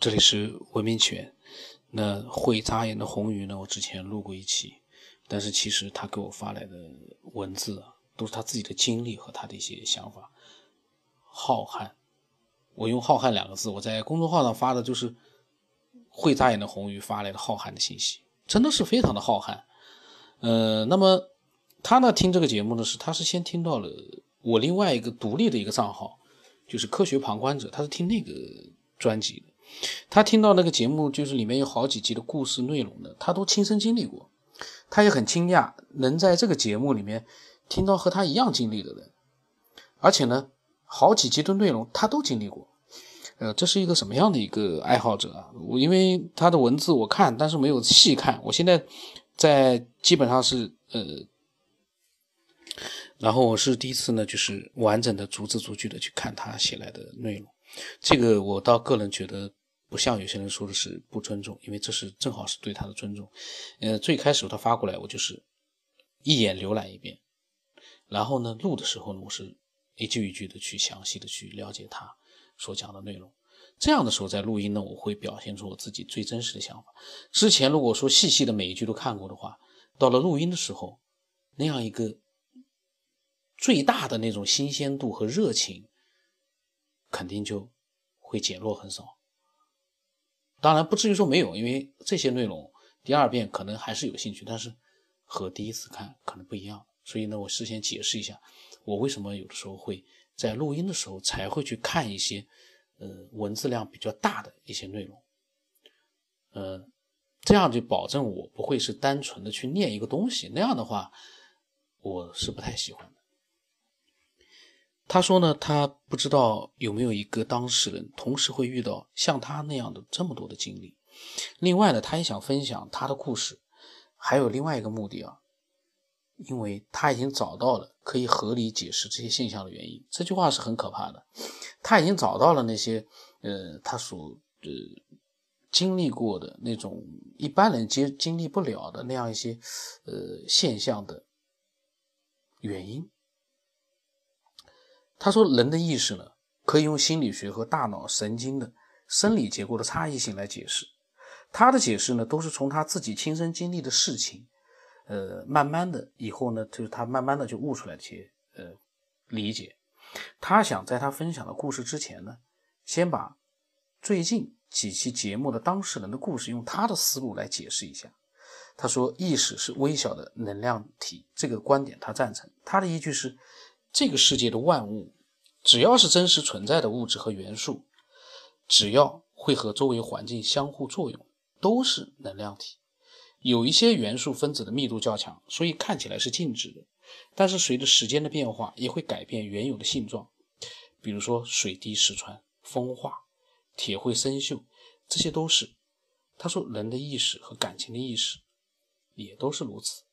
这里是文明犬。那会眨眼的红鱼呢？我之前录过一期，但是其实他给我发来的文字啊，都是他自己的经历和他的一些想法。浩瀚，我用“浩瀚”两个字，我在公众号上发的就是会眨眼的红鱼发来的浩瀚的信息，真的是非常的浩瀚。呃，那么他呢听这个节目呢，是他是先听到了我另外一个独立的一个账号，就是科学旁观者，他是听那个专辑。他听到那个节目，就是里面有好几集的故事内容的，他都亲身经历过，他也很惊讶能在这个节目里面听到和他一样经历的人，而且呢，好几集的内容他都经历过，呃，这是一个什么样的一个爱好者啊？我因为他的文字我看，但是没有细看，我现在在基本上是呃，然后我是第一次呢，就是完整的逐字逐句的去看他写来的内容，这个我倒个人觉得。不像有些人说的是不尊重，因为这是正好是对他的尊重。呃，最开始他发过来，我就是一眼浏览一遍，然后呢，录的时候呢，我是一句一句的去详细的去了解他所讲的内容。这样的时候，在录音呢，我会表现出我自己最真实的想法。之前如果说细细的每一句都看过的话，到了录音的时候，那样一个最大的那种新鲜度和热情，肯定就会减弱很少。当然不至于说没有，因为这些内容第二遍可能还是有兴趣，但是和第一次看可能不一样。所以呢，我事先解释一下，我为什么有的时候会在录音的时候才会去看一些呃文字量比较大的一些内容，呃，这样就保证我不会是单纯的去念一个东西，那样的话我是不太喜欢的。他说呢，他不知道有没有一个当事人同时会遇到像他那样的这么多的经历。另外呢，他也想分享他的故事，还有另外一个目的啊，因为他已经找到了可以合理解释这些现象的原因。这句话是很可怕的，他已经找到了那些呃他所呃经历过的那种一般人经经历不了的那样一些呃现象的原因。他说：“人的意识呢，可以用心理学和大脑神经的生理结构的差异性来解释。他的解释呢，都是从他自己亲身经历的事情，呃，慢慢的以后呢，就是他慢慢的就悟出来一些呃理解。他想在他分享的故事之前呢，先把最近几期节目的当事人的故事用他的思路来解释一下。他说，意识是微小的能量体，这个观点他赞成。他的依据是。”这个世界的万物，只要是真实存在的物质和元素，只要会和周围环境相互作用，都是能量体。有一些元素分子的密度较强，所以看起来是静止的，但是随着时间的变化，也会改变原有的性状。比如说水滴石穿、风化、铁会生锈，这些都是。他说，人的意识和感情的意识也都是如此，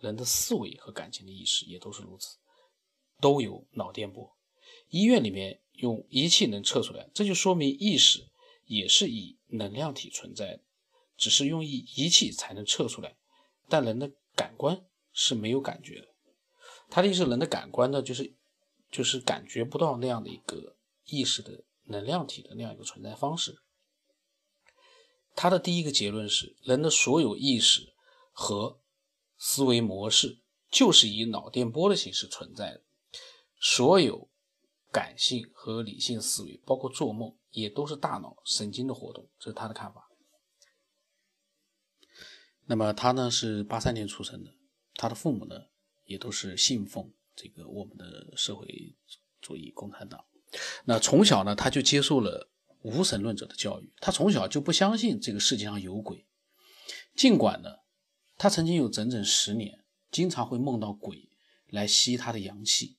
人的思维和感情的意识也都是如此。都有脑电波，医院里面用仪器能测出来，这就说明意识也是以能量体存在的，只是用仪仪器才能测出来，但人的感官是没有感觉的。他的意思，人的感官呢，就是就是感觉不到那样的一个意识的能量体的那样一个存在方式。他的第一个结论是，人的所有意识和思维模式就是以脑电波的形式存在的。所有感性和理性思维，包括做梦，也都是大脑神经的活动，这是他的看法。那么他呢是八三年出生的，他的父母呢也都是信奉这个我们的社会主义共产党。那从小呢他就接受了无神论者的教育，他从小就不相信这个世界上有鬼。尽管呢他曾经有整整十年，经常会梦到鬼来吸他的阳气。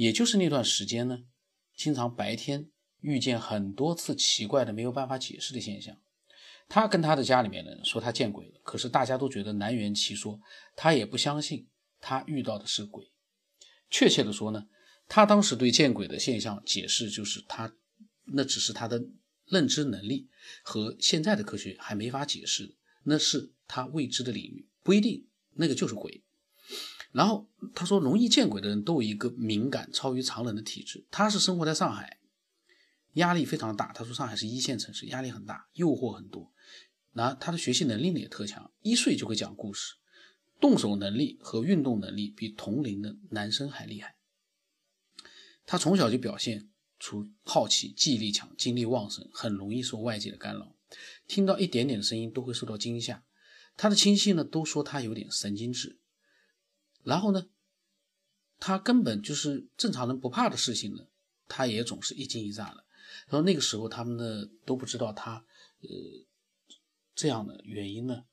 也就是那段时间呢，经常白天遇见很多次奇怪的没有办法解释的现象。他跟他的家里面人说他见鬼了，可是大家都觉得难圆其说，他也不相信他遇到的是鬼。确切的说呢，他当时对见鬼的现象解释就是他那只是他的认知能力和现在的科学还没法解释，那是他未知的领域，不一定那个就是鬼。然后他说，容易见鬼的人都有一个敏感超于常人的体质。他是生活在上海，压力非常大。他说上海是一线城市，压力很大，诱惑很多。那他的学习能力呢也特强，一岁就会讲故事，动手能力和运动能力比同龄的男生还厉害。他从小就表现出好奇、记忆力强、精力旺盛，很容易受外界的干扰，听到一点点的声音都会受到惊吓。他的亲戚呢都说他有点神经质。然后呢，他根本就是正常人不怕的事情呢，他也总是一惊一乍的。然后那个时候他们呢都不知道他呃。这样的原因呢，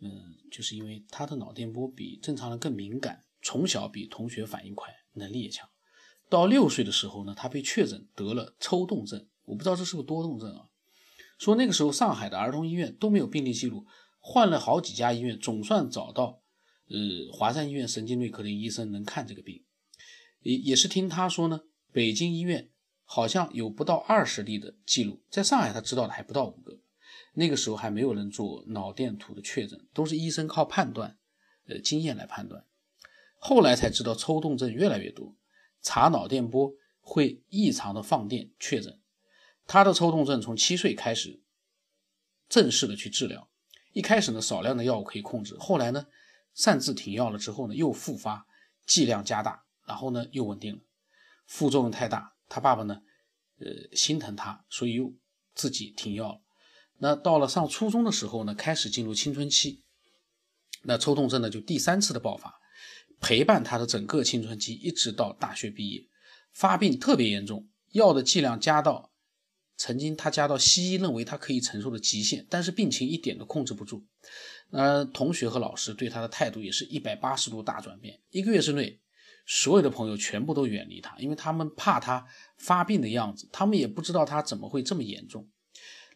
嗯，就是因为他的脑电波比正常人更敏感，从小比同学反应快，能力也强。到六岁的时候呢，他被确诊得了抽动症，我不知道这是个多动症啊。说那个时候上海的儿童医院都没有病例记录，换了好几家医院，总算找到，呃，华山医院神经内科的医生能看这个病。也也是听他说呢，北京医院好像有不到二十例的记录，在上海他知道的还不到五个。那个时候还没有人做脑电图的确诊，都是医生靠判断，呃，经验来判断。后来才知道抽动症越来越多，查脑电波会异常的放电确诊。他的抽动症从七岁开始正式的去治疗，一开始呢少量的药物可以控制，后来呢擅自停药了之后呢又复发，剂量加大，然后呢又稳定了。副作用太大，他爸爸呢，呃，心疼他，所以又自己停药了。那到了上初中的时候呢，开始进入青春期，那抽动症呢就第三次的爆发，陪伴他的整个青春期，一直到大学毕业，发病特别严重，药的剂量加到，曾经他加到西医认为他可以承受的极限，但是病情一点都控制不住。那同学和老师对他的态度也是一百八十度大转变，一个月之内，所有的朋友全部都远离他，因为他们怕他发病的样子，他们也不知道他怎么会这么严重。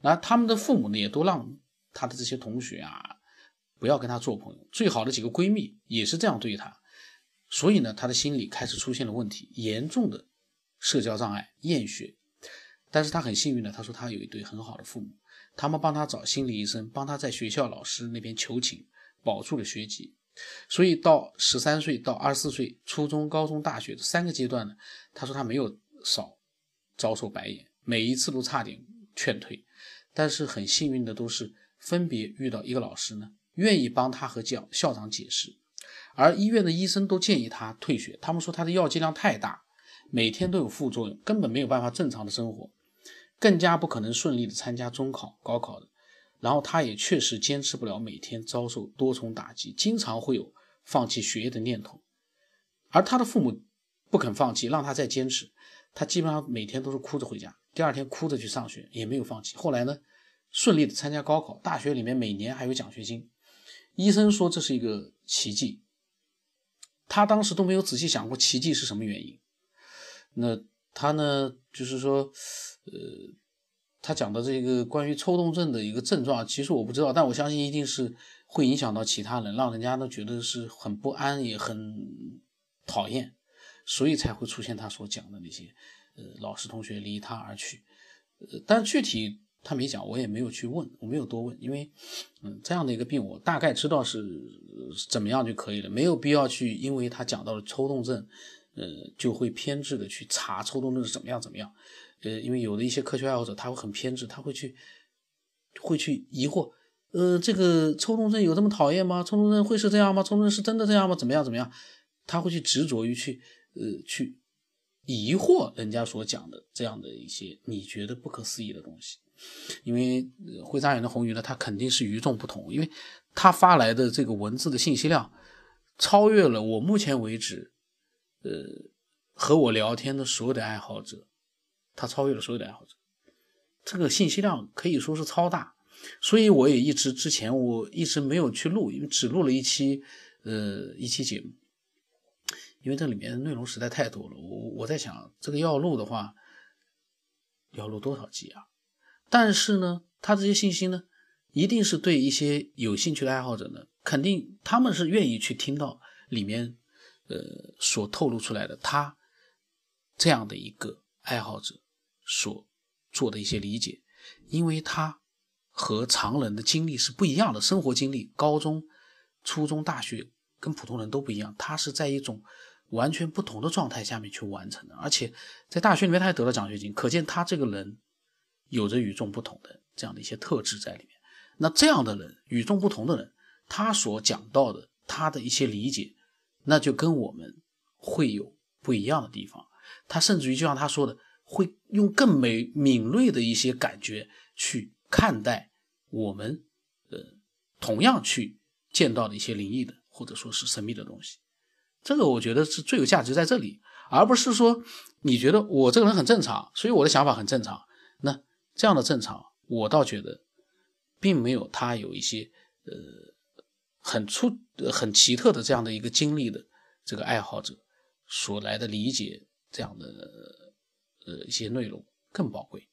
那他们的父母呢，也都让他的这些同学啊，不要跟他做朋友。最好的几个闺蜜也是这样对他，所以呢，他的心理开始出现了问题，严重的社交障碍、厌学。但是他很幸运的，他说他有一对很好的父母，他们帮他找心理医生，帮他在学校老师那边求情，保住了学籍。所以到十三岁到二十四岁，初中、高中、大学这三个阶段呢，他说他没有少遭受白眼，每一次都差点劝退。但是很幸运的都是分别遇到一个老师呢，愿意帮他和教校长解释，而医院的医生都建议他退学。他们说他的药剂量太大，每天都有副作用，根本没有办法正常的生活，更加不可能顺利的参加中考、高考的。然后他也确实坚持不了，每天遭受多重打击，经常会有放弃学业的念头。而他的父母不肯放弃，让他再坚持，他基本上每天都是哭着回家。第二天哭着去上学，也没有放弃。后来呢，顺利的参加高考，大学里面每年还有奖学金。医生说这是一个奇迹，他当时都没有仔细想过奇迹是什么原因。那他呢，就是说，呃，他讲的这个关于抽动症的一个症状，其实我不知道，但我相信一定是会影响到其他人，让人家都觉得是很不安，也很讨厌，所以才会出现他所讲的那些。呃，老师同学离他而去，呃，但具体他没讲，我也没有去问，我没有多问，因为，嗯，这样的一个病，我大概知道是怎么样就可以了，没有必要去，因为他讲到了抽动症，呃，就会偏执的去查抽动症是怎么样怎么样，呃，因为有的一些科学爱好者他会很偏执，他会去，会去疑惑，呃，这个抽动症有这么讨厌吗？抽动症会是这样吗？抽动症是真的这样吗？怎么样怎么样？他会去执着于去，呃，去。疑惑人家所讲的这样的一些你觉得不可思议的东西，因为会眨眼的红鱼呢，它肯定是与众不同，因为它发来的这个文字的信息量超越了我目前为止，呃，和我聊天的所有的爱好者，他超越了所有的爱好者，这个信息量可以说是超大，所以我也一直之前我一直没有去录，因为只录了一期，呃，一期节目。因为这里面内容实在太多了，我我在想，这个要录的话，要录多少集啊？但是呢，他这些信息呢，一定是对一些有兴趣的爱好者呢，肯定他们是愿意去听到里面，呃，所透露出来的他这样的一个爱好者所做的一些理解，因为他和常人的经历是不一样的，生活经历，高中、初中、大学跟普通人都不一样，他是在一种。完全不同的状态下面去完成的，而且在大学里面他还得了奖学金，可见他这个人有着与众不同的这样的一些特质在里面。那这样的人，与众不同的人，他所讲到的，他的一些理解，那就跟我们会有不一样的地方。他甚至于就像他说的，会用更美敏锐的一些感觉去看待我们，呃，同样去见到的一些灵异的或者说是神秘的东西。这个我觉得是最有价值在这里，而不是说你觉得我这个人很正常，所以我的想法很正常。那这样的正常，我倒觉得。并没有他有一些呃很出很奇特的这样的一个经历的这个爱好者所来的理解这样的呃一些内容更宝贵。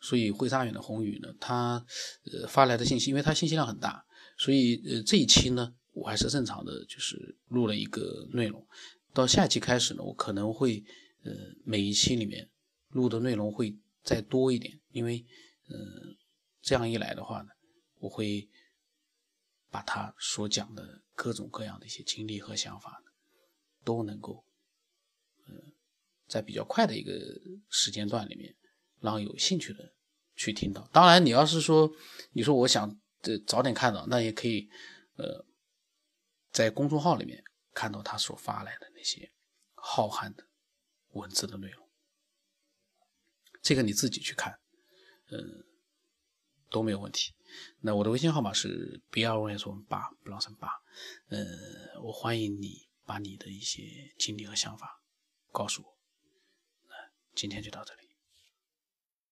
所以会沙远的红宇呢，他呃发来的信息，因为他信息量很大，所以呃这一期呢我还是正常的就是录了一个内容。到下一期开始呢，我可能会呃每一期里面录的内容会再多一点，因为嗯。这样一来的话呢，我会把他所讲的各种各样的一些经历和想法，都能够，呃，在比较快的一个时间段里面，让有兴趣的去听到。当然，你要是说，你说我想呃早点看到，那也可以，呃，在公众号里面看到他所发来的那些浩瀚的文字的内容。这个你自己去看，嗯。都没有问题。那我的微信号码是 b r o s 八，不老三八。呃，我欢迎你把你的一些经历和想法告诉我。那今天就到这里。